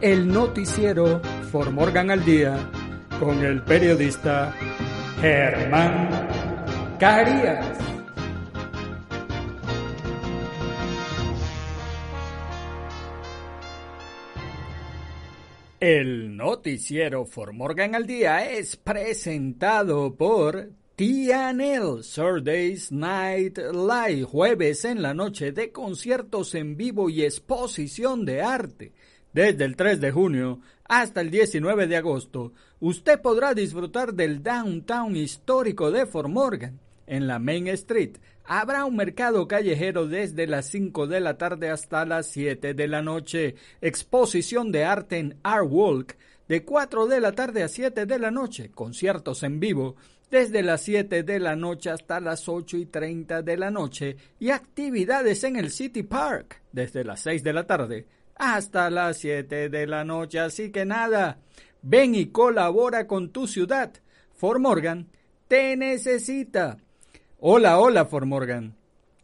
el noticiero For Morgan al Día con el periodista Germán Carías. El noticiero For Morgan al Día es presentado por TNL Saturdays Night Live, jueves en la noche de conciertos en vivo y exposición de arte. Desde el 3 de junio hasta el 19 de agosto, usted podrá disfrutar del downtown histórico de Fort Morgan. En la Main Street. Habrá un mercado callejero desde las 5 de la tarde hasta las 7 de la noche, exposición de arte en Art Walk de 4 de la tarde a 7 de la noche, conciertos en vivo desde las 7 de la noche hasta las 8 y 30 de la noche. Y actividades en el City Park desde las 6 de la tarde hasta las 7 de la noche. Así que nada, ven y colabora con tu ciudad. For Morgan te necesita. Hola, hola, For Morgan.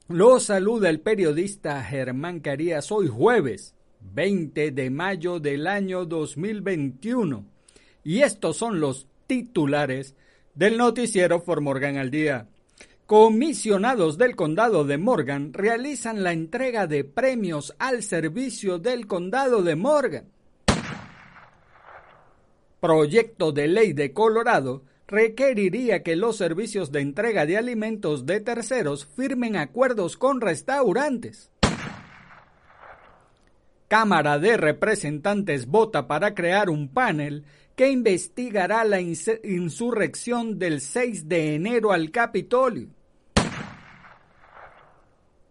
Lo saluda el periodista Germán Carías hoy jueves 20 de mayo del año 2021. Y estos son los titulares del noticiero For Morgan al día. Comisionados del condado de Morgan realizan la entrega de premios al servicio del condado de Morgan. Proyecto de ley de Colorado requeriría que los servicios de entrega de alimentos de terceros firmen acuerdos con restaurantes. Cámara de Representantes vota para crear un panel que investigará la insurrección del 6 de enero al Capitolio.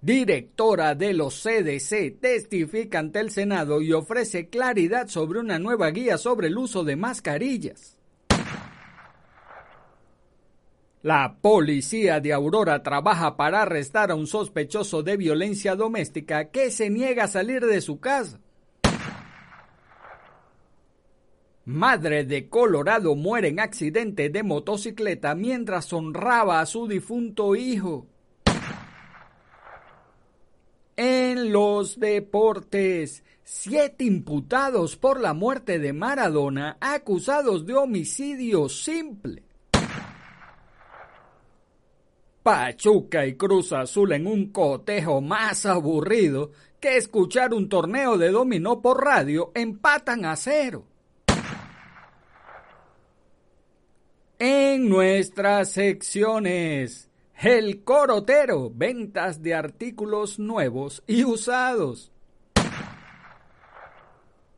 Directora de los CDC testifica ante el Senado y ofrece claridad sobre una nueva guía sobre el uso de mascarillas. La policía de Aurora trabaja para arrestar a un sospechoso de violencia doméstica que se niega a salir de su casa. Madre de Colorado muere en accidente de motocicleta mientras honraba a su difunto hijo. En los deportes, siete imputados por la muerte de Maradona acusados de homicidio simple. Pachuca y Cruz Azul en un cotejo más aburrido que escuchar un torneo de dominó por radio empatan a cero. En nuestras secciones, el corotero, ventas de artículos nuevos y usados.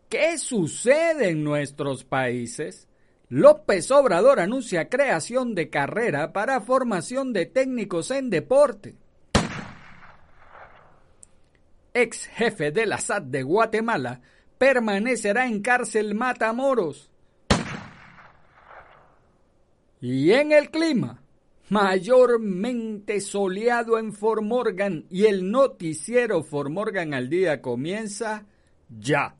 ¿Qué sucede en nuestros países? López Obrador anuncia creación de carrera para formación de técnicos en deporte. Ex jefe de la SAT de Guatemala permanecerá en cárcel Matamoros. Y en el clima, mayormente soleado en Formorgan y el noticiero Formorgan al día comienza ya.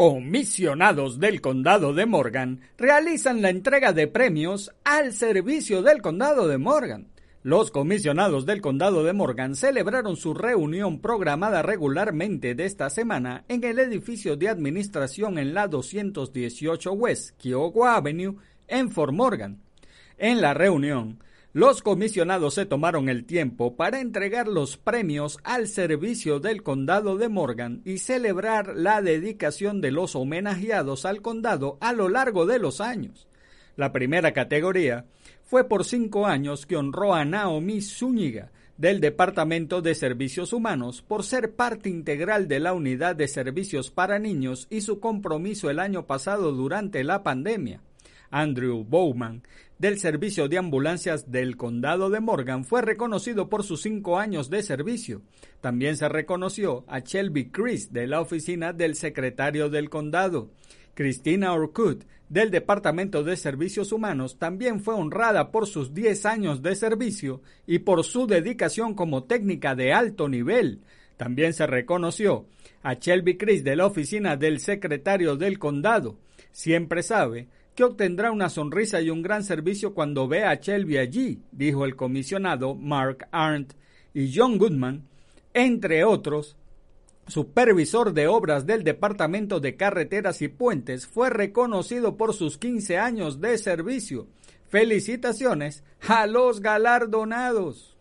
Comisionados del Condado de Morgan realizan la entrega de premios al servicio del Condado de Morgan. Los comisionados del Condado de Morgan celebraron su reunión programada regularmente de esta semana en el edificio de administración en la 218 West Kiowa Avenue en Fort Morgan. En la reunión, los comisionados se tomaron el tiempo para entregar los premios al servicio del condado de Morgan y celebrar la dedicación de los homenajeados al condado a lo largo de los años. La primera categoría fue por cinco años que honró a Naomi Zúñiga del Departamento de Servicios Humanos por ser parte integral de la Unidad de Servicios para Niños y su compromiso el año pasado durante la pandemia. Andrew Bowman, del Servicio de Ambulancias del Condado de Morgan, fue reconocido por sus cinco años de servicio. También se reconoció a Shelby Chris, de la Oficina del Secretario del Condado. Christina Orkut, del Departamento de Servicios Humanos, también fue honrada por sus 10 años de servicio y por su dedicación como técnica de alto nivel. También se reconoció a Shelby Chris de la Oficina del Secretario del Condado. Siempre sabe que obtendrá una sonrisa y un gran servicio cuando vea a Shelby allí, dijo el comisionado Mark Arndt y John Goodman, entre otros. Supervisor de obras del Departamento de Carreteras y Puentes, fue reconocido por sus 15 años de servicio. Felicitaciones a los galardonados.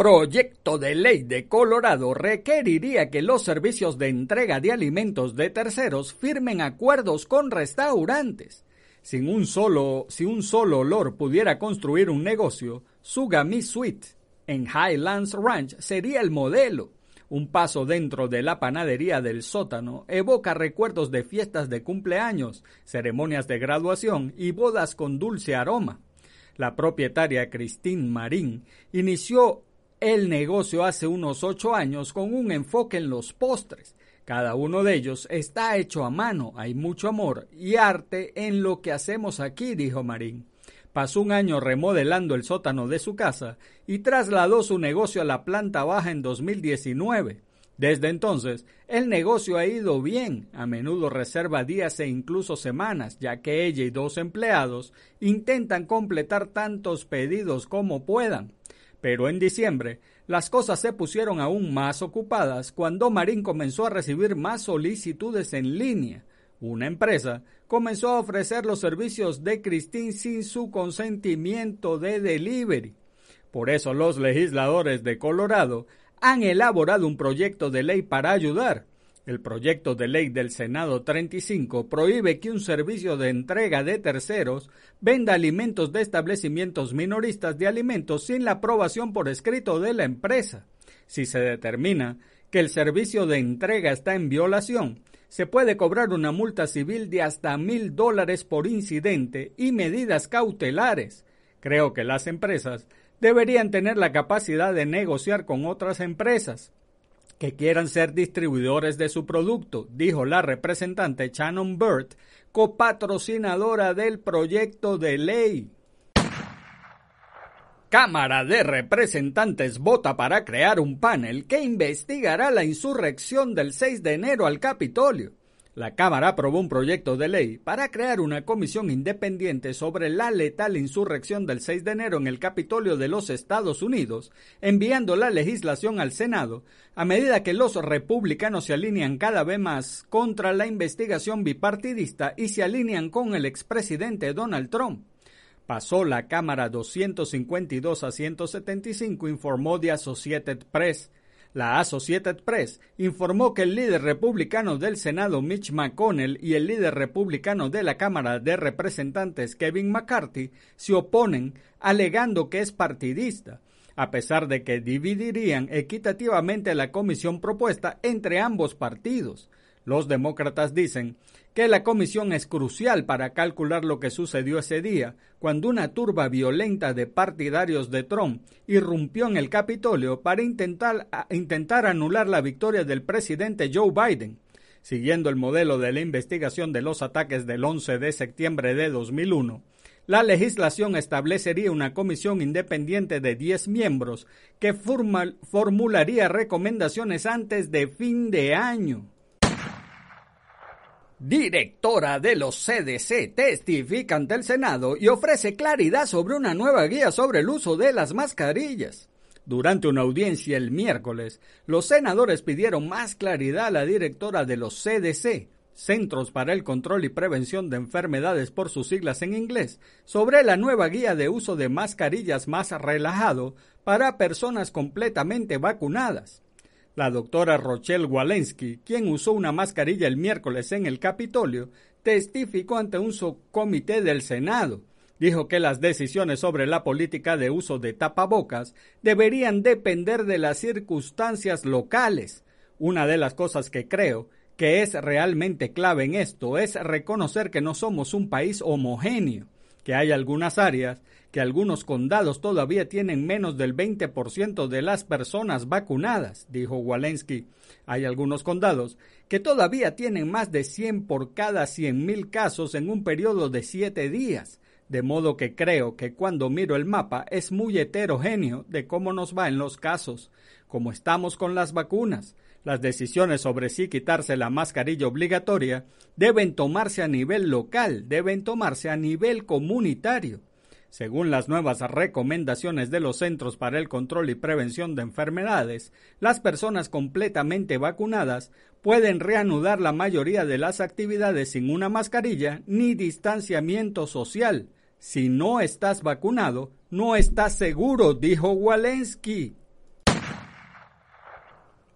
Proyecto de ley de Colorado requeriría que los servicios de entrega de alimentos de terceros firmen acuerdos con restaurantes. Si un solo olor pudiera construir un negocio, Sugami Sweet en Highlands Ranch sería el modelo. Un paso dentro de la panadería del sótano evoca recuerdos de fiestas de cumpleaños, ceremonias de graduación y bodas con dulce aroma. La propietaria Christine Marín inició el negocio hace unos ocho años con un enfoque en los postres. Cada uno de ellos está hecho a mano, hay mucho amor y arte en lo que hacemos aquí, dijo Marín. Pasó un año remodelando el sótano de su casa y trasladó su negocio a la planta baja en 2019. Desde entonces, el negocio ha ido bien, a menudo reserva días e incluso semanas, ya que ella y dos empleados intentan completar tantos pedidos como puedan. Pero en diciembre, las cosas se pusieron aún más ocupadas cuando Marín comenzó a recibir más solicitudes en línea. Una empresa comenzó a ofrecer los servicios de Christine sin su consentimiento de delivery. Por eso los legisladores de Colorado han elaborado un proyecto de ley para ayudar, el proyecto de ley del Senado 35 prohíbe que un servicio de entrega de terceros venda alimentos de establecimientos minoristas de alimentos sin la aprobación por escrito de la empresa. Si se determina que el servicio de entrega está en violación, se puede cobrar una multa civil de hasta mil dólares por incidente y medidas cautelares. Creo que las empresas deberían tener la capacidad de negociar con otras empresas que quieran ser distribuidores de su producto, dijo la representante Shannon Bird, copatrocinadora del proyecto de ley. Cámara de Representantes vota para crear un panel que investigará la insurrección del 6 de enero al Capitolio. La Cámara aprobó un proyecto de ley para crear una comisión independiente sobre la letal insurrección del 6 de enero en el Capitolio de los Estados Unidos, enviando la legislación al Senado a medida que los republicanos se alinean cada vez más contra la investigación bipartidista y se alinean con el expresidente Donald Trump. Pasó la Cámara 252 a 175, informó The Associated Press. La Associated Press informó que el líder republicano del Senado Mitch McConnell y el líder republicano de la Cámara de Representantes Kevin McCarthy se oponen alegando que es partidista, a pesar de que dividirían equitativamente la comisión propuesta entre ambos partidos. Los demócratas dicen que la comisión es crucial para calcular lo que sucedió ese día, cuando una turba violenta de partidarios de Trump irrumpió en el Capitolio para intentar, anular la victoria del presidente Joe Biden. Siguiendo el modelo de la investigación de los ataques del 11 de septiembre de 2001, la legislación establecería una comisión independiente de 10 miembros que formularía recomendaciones antes de fin de año. Directora de los CDC testifica ante el Senado y ofrece claridad sobre una nueva guía sobre el uso de las mascarillas. Durante una audiencia el miércoles, los senadores pidieron más claridad a la directora de los CDC, Centros para el Control y Prevención de Enfermedades por sus siglas en inglés, sobre la nueva guía de uso de mascarillas más relajado para personas completamente vacunadas. La doctora Rochelle Walensky, quien usó una mascarilla el miércoles en el Capitolio, testificó ante un subcomité del Senado. Dijo que las decisiones sobre la política de uso de tapabocas deberían depender de las circunstancias locales. Una de las cosas que creo que es realmente clave en esto es reconocer que no somos un país homogéneo, que hay algunas áreas que algunos condados todavía tienen menos del 20% de las personas vacunadas, dijo Walensky. Hay algunos condados que todavía tienen más de 100 por cada 100.000 casos en un periodo de 7 días, de modo que creo que cuando miro el mapa es muy heterogéneo de cómo nos va en los casos, como estamos con las vacunas. Las decisiones sobre si quitarse la mascarilla obligatoria deben tomarse a nivel local, deben tomarse a nivel comunitario. Según las nuevas recomendaciones de los Centros para el Control y Prevención de Enfermedades, las personas completamente vacunadas pueden reanudar la mayoría de las actividades sin una mascarilla ni distanciamiento social. Si no estás vacunado, no estás seguro, dijo Walensky.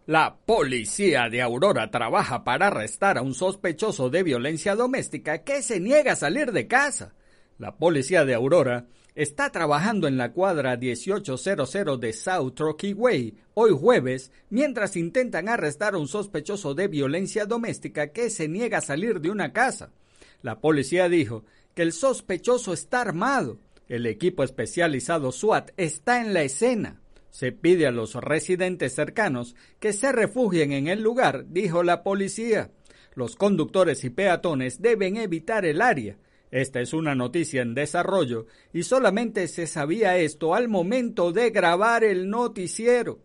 La policía de Aurora trabaja para arrestar a un sospechoso de violencia doméstica que se niega a salir de casa. La policía de Aurora está trabajando en la cuadra 1800 de South Rocky Way hoy jueves mientras intentan arrestar a un sospechoso de violencia doméstica que se niega a salir de una casa. La policía dijo que el sospechoso está armado. El equipo especializado SWAT está en la escena. Se pide a los residentes cercanos que se refugien en el lugar, dijo la policía. Los conductores y peatones deben evitar el área esta es una noticia en desarrollo y solamente se sabía esto al momento de grabar el noticiero.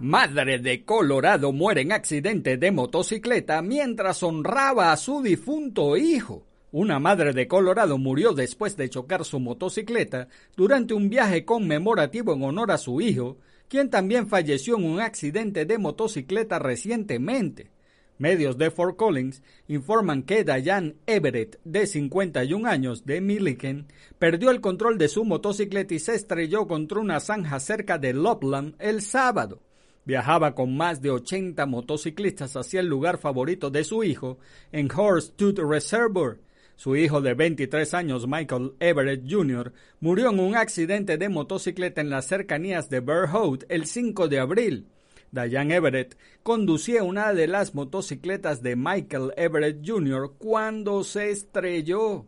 Madre de Colorado muere en accidente de motocicleta mientras honraba a su difunto hijo. Una madre de Colorado murió después de chocar su motocicleta durante un viaje conmemorativo en honor a su hijo, quien también falleció en un accidente de motocicleta recientemente. Medios de Fort Collins informan que Diane Everett, de 51 años, de Milliken, perdió el control de su motocicleta y se estrelló contra una zanja cerca de Loveland el sábado. Viajaba con más de 80 motociclistas hacia el lugar favorito de su hijo, en Horse Tooth Reservoir. Su hijo de 23 años, Michael Everett Jr., murió en un accidente de motocicleta en las cercanías de Bear el 5 de abril. Diane Everett conducía una de las motocicletas de Michael Everett Jr. cuando se estrelló.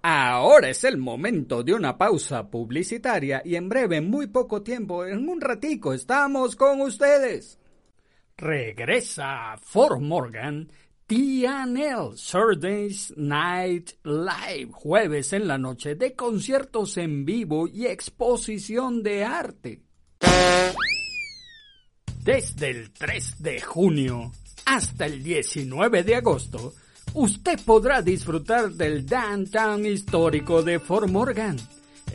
Ahora es el momento de una pausa publicitaria y en breve, en muy poco tiempo, en un ratico, estamos con ustedes. Regresa Fort Morgan TNL Saturdays Night Live, jueves en la noche de conciertos en vivo y exposición de arte. Desde el 3 de junio hasta el 19 de agosto, usted podrá disfrutar del downtown histórico de Fort Morgan.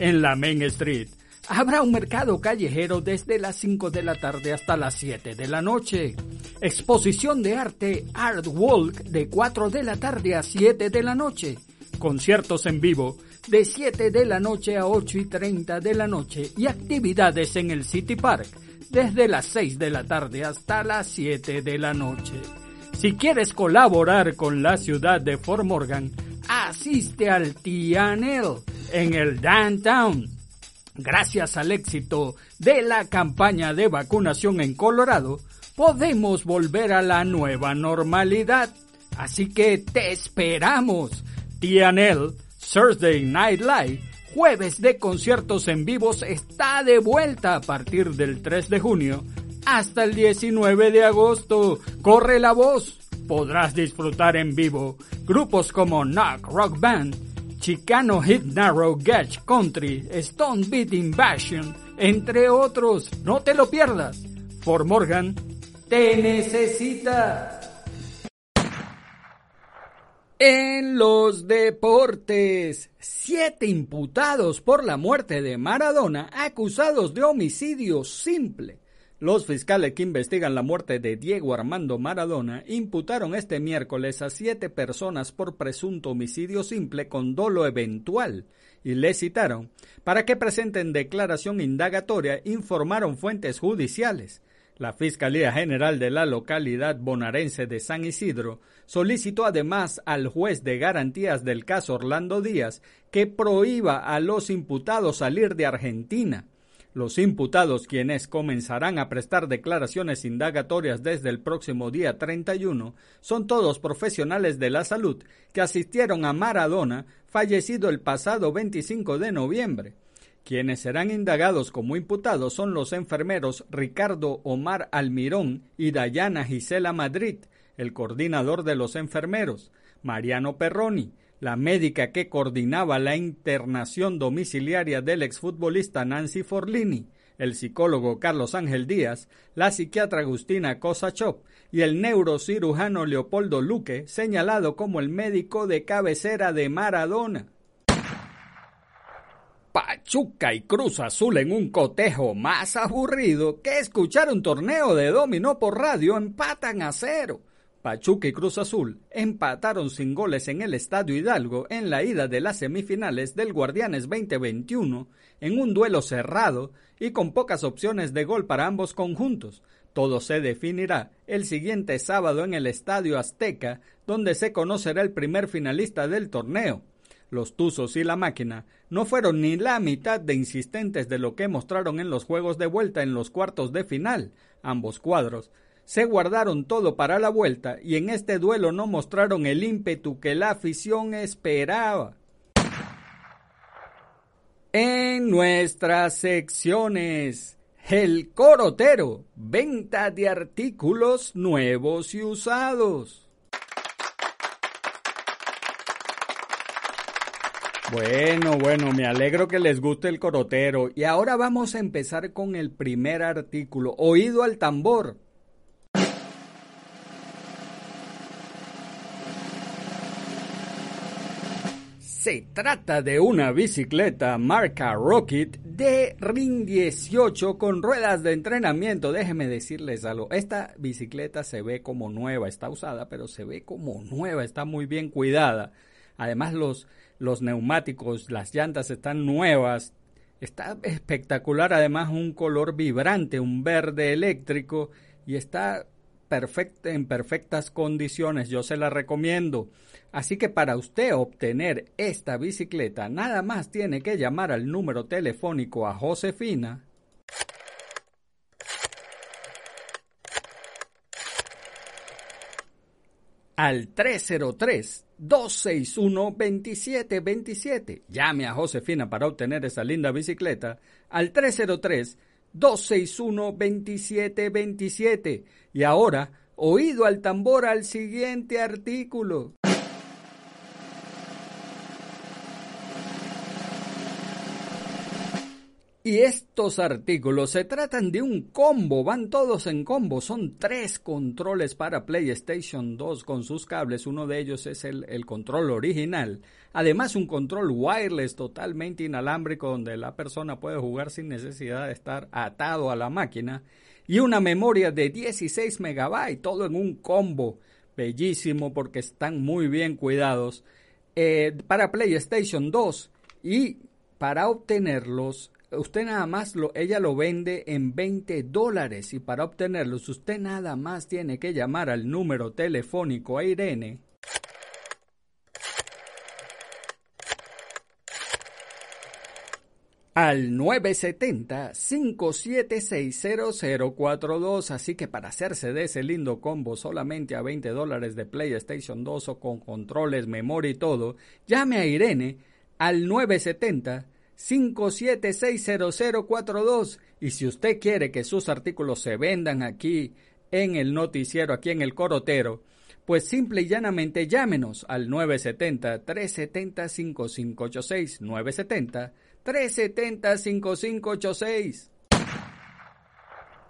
En la Main Street habrá un mercado callejero desde las 5 de la tarde hasta las 7 de la noche. Exposición de arte Art Walk de 4 de la tarde a 7 de la noche. Conciertos en vivo de 7 de la noche a 8 y 30 de la noche y actividades en el City Park desde las 6 de la tarde hasta las 7 de la noche. Si quieres colaborar con la ciudad de Fort Morgan, asiste al TNL en el Downtown. Gracias al éxito de la campaña de vacunación en Colorado, podemos volver a la nueva normalidad. Así que te esperamos. TNL Thursday Night Live Jueves de conciertos en vivos está de vuelta a partir del 3 de junio hasta el 19 de agosto. Corre la voz. Podrás disfrutar en vivo grupos como Knock Rock Band, Chicano Hit Narrow Gage Country, Stone Beat Invasion, entre otros. No te lo pierdas. For Morgan, te necesita. En los deportes, siete imputados por la muerte de Maradona acusados de homicidio simple. Los fiscales que investigan la muerte de Diego Armando Maradona imputaron este miércoles a siete personas por presunto homicidio simple con dolo eventual y le citaron para que presenten declaración indagatoria, informaron fuentes judiciales. La Fiscalía General de la localidad bonaerense de San Isidro solicitó además al juez de garantías del caso Orlando Díaz que prohíba a los imputados salir de Argentina. Los imputados, quienes comenzarán a prestar declaraciones indagatorias desde el próximo día 31, son todos profesionales de la salud que asistieron a Maradona, fallecido el pasado 25 de noviembre. Quienes serán indagados como imputados son los enfermeros Ricardo Omar Almirón y Dayana Gisela Madrid, el coordinador de los enfermeros, Mariano Perroni, la médica que coordinaba la internación domiciliaria del exfutbolista Nancy Forlini, el psicólogo Carlos Ángel Díaz, la psiquiatra Agustina Kosachov y el neurocirujano Leopoldo Luque, señalado como el médico de cabecera de Maradona. Pachuca y Cruz Azul en un cotejo más aburrido que escuchar un torneo de dominó por radio empatan a cero. Pachuca y Cruz Azul empataron sin goles en el Estadio Hidalgo en la ida de las semifinales del Guardianes 2021 en un duelo cerrado y con pocas opciones de gol para ambos conjuntos. Todo se definirá el siguiente sábado en el Estadio Azteca, donde se conocerá el primer finalista del torneo. Los Tuzos y la máquina no fueron ni la mitad de insistentes de lo que mostraron en los juegos de vuelta en los cuartos de final. Ambos cuadros se guardaron todo para la vuelta y en este duelo no mostraron el ímpetu que la afición esperaba. En nuestras secciones, el corotero, venta de artículos nuevos y usados. Bueno, bueno, me alegro que les guste el corotero. Y ahora vamos a empezar con el primer artículo, oído al tambor. Se trata de una bicicleta marca Rocket de Ring 18 con ruedas de entrenamiento. Déjenme decirles algo. Esta bicicleta se ve como nueva, está usada, pero se ve como nueva, está muy bien cuidada. Además los los neumáticos, las llantas están nuevas, está espectacular, además un color vibrante, un verde eléctrico y está en perfectas condiciones, yo se la recomiendo. Así que para usted obtener esta bicicleta, nada más tiene que llamar al número telefónico a Josefina al 303 261-2727. Llame a Josefina para obtener esa linda bicicleta al 303-261-2727. Y ahora, oído al tambor al siguiente artículo. Y estos artículos se tratan de un combo, van todos en combo, son tres controles para PlayStation 2 con sus cables, uno de ellos es el, control original, además un control wireless totalmente inalámbrico donde la persona puede jugar sin necesidad de estar atado a la máquina y una memoria de 16 megabytes, todo en un combo, bellísimo porque están muy bien cuidados eh, para PlayStation 2 y para obtenerlos usted nada más lo, ella lo vende en 20 dólares y para obtenerlos usted nada más tiene que llamar al número telefónico a Irene al 970-576-0042. Así que para hacerse de ese lindo combo solamente a 20 dólares de PlayStation 2 o con controles, memoria y todo, llame a Irene al 970 576042 y si usted quiere que sus artículos se vendan aquí en el noticiero, aquí en el corotero, pues simple y llanamente llámenos al 970-370-5586, 970-370-5586.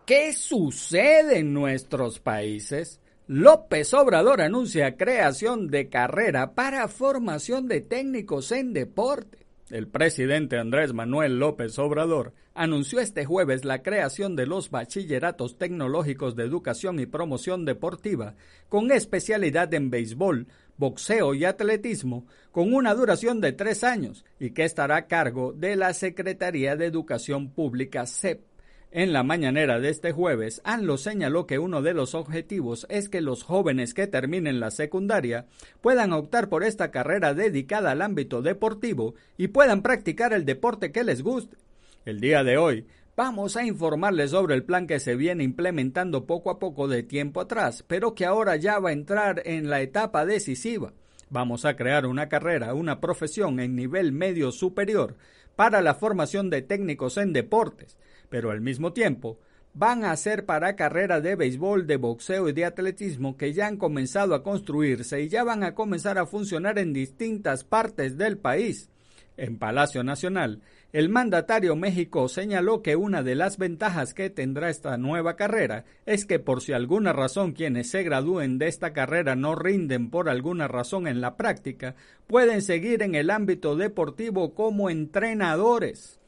¿Qué sucede en nuestros países? López Obrador anuncia creación de carrera para formación de técnicos en deporte. El presidente Andrés Manuel López Obrador anunció este jueves la creación de los bachilleratos tecnológicos de educación y promoción deportiva con especialidad en béisbol, boxeo y atletismo con una duración de tres años y que estará a cargo de la Secretaría de Educación Pública CEP. En la mañanera de este jueves, ANLO señaló que uno de los objetivos es que los jóvenes que terminen la secundaria puedan optar por esta carrera dedicada al ámbito deportivo y puedan practicar el deporte que les guste. El día de hoy, vamos a informarles sobre el plan que se viene implementando poco a poco de tiempo atrás, pero que ahora ya va a entrar en la etapa decisiva. Vamos a crear una carrera, una profesión en nivel medio superior para la formación de técnicos en deportes pero al mismo tiempo van a ser para carreras de béisbol, de boxeo y de atletismo que ya han comenzado a construirse y ya van a comenzar a funcionar en distintas partes del país. En Palacio Nacional, el mandatario México señaló que una de las ventajas que tendrá esta nueva carrera es que por si alguna razón quienes se gradúen de esta carrera no rinden por alguna razón en la práctica, pueden seguir en el ámbito deportivo como entrenadores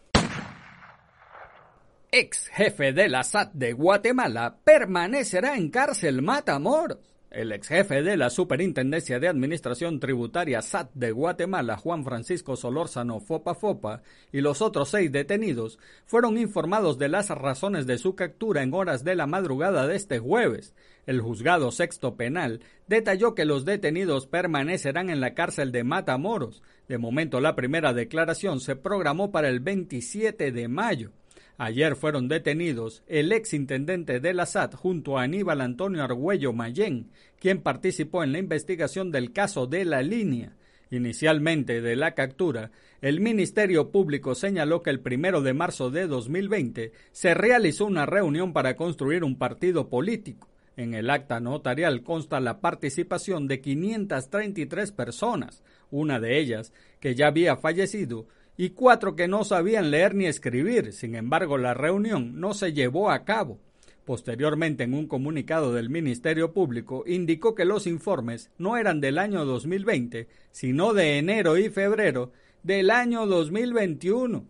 ex jefe de la SAT de Guatemala, permanecerá en cárcel Matamoros. El ex jefe de la Superintendencia de Administración Tributaria SAT de Guatemala, Juan Francisco Solórzano Fopa Fopa, y los otros seis detenidos fueron informados de las razones de su captura en horas de la madrugada de este jueves. El juzgado sexto penal detalló que los detenidos permanecerán en la cárcel de Matamoros. De momento, la primera declaración se programó para el 27 de mayo. Ayer fueron detenidos el ex intendente de la SAT junto a Aníbal Antonio Argüello Mayén, quien participó en la investigación del caso de la línea. Inicialmente de la captura, el Ministerio Público señaló que el primero de marzo de 2020 se realizó una reunión para construir un partido político. En el acta notarial consta la participación de 533 personas, una de ellas, que ya había fallecido, y cuatro que no sabían leer ni escribir. Sin embargo, la reunión no se llevó a cabo. Posteriormente, en un comunicado del Ministerio Público, indicó que los informes no eran del año 2020, sino de enero y febrero del año 2021.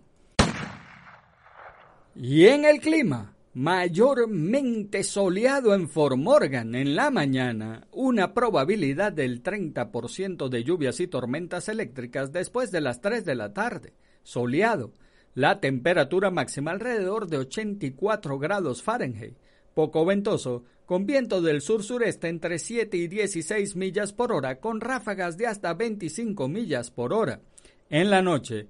Y en el clima, mayormente soleado en Fort Morgan en la mañana, una probabilidad del 30% de lluvias y tormentas eléctricas después de las 3 de la tarde, soleado, la temperatura máxima alrededor de 84 grados Fahrenheit, poco ventoso, con viento del sur-sureste entre 7 y 16 millas por hora, con ráfagas de hasta 25 millas por hora. En la noche,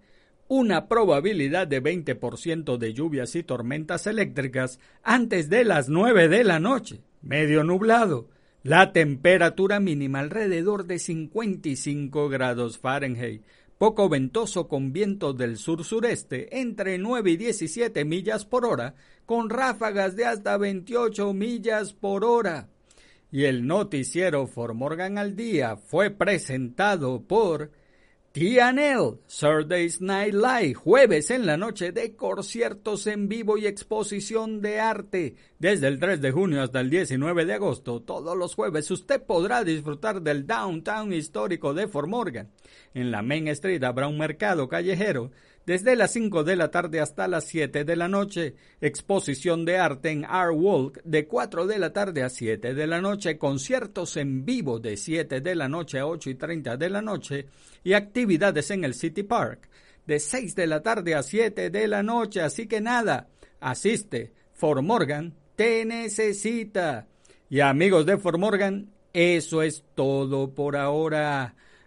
una probabilidad de 20% de lluvias y tormentas eléctricas antes de las 9 de la noche, medio nublado. La temperatura mínima alrededor de 55 grados Fahrenheit, poco ventoso con viento del sur-sureste entre 9 y 17 millas por hora, con ráfagas de hasta 28 millas por hora. Y el noticiero Formorgan al día fue presentado por TNL, Saturday's Night Live, jueves en la noche de conciertos en vivo y exposición de arte. Desde el 3 de junio hasta el 19 de agosto, todos los jueves usted podrá disfrutar del downtown histórico de Fort Morgan. En la Main Street habrá un mercado callejero desde las 5 de la tarde hasta las 7 de la noche. Exposición de arte en Art Walk de 4 de la tarde a 7 de la noche. Conciertos en vivo de 7 de la noche a 8 y 30 de la noche. Y actividades en el City Park de 6 de la tarde a 7 de la noche. Así que nada, asiste. For Morgan te necesita. Y amigos de For Morgan, eso es todo por ahora.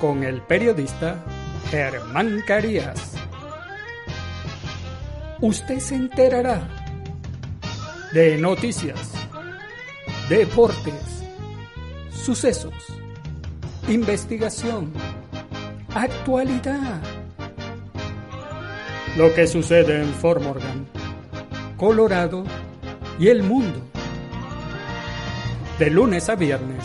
con el periodista Germán Carías. Usted se enterará de noticias, deportes, sucesos, investigación, actualidad. Lo que sucede en Fort Morgan, Colorado y el mundo. De lunes a viernes,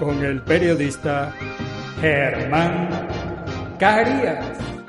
con el periodista Germán Carías.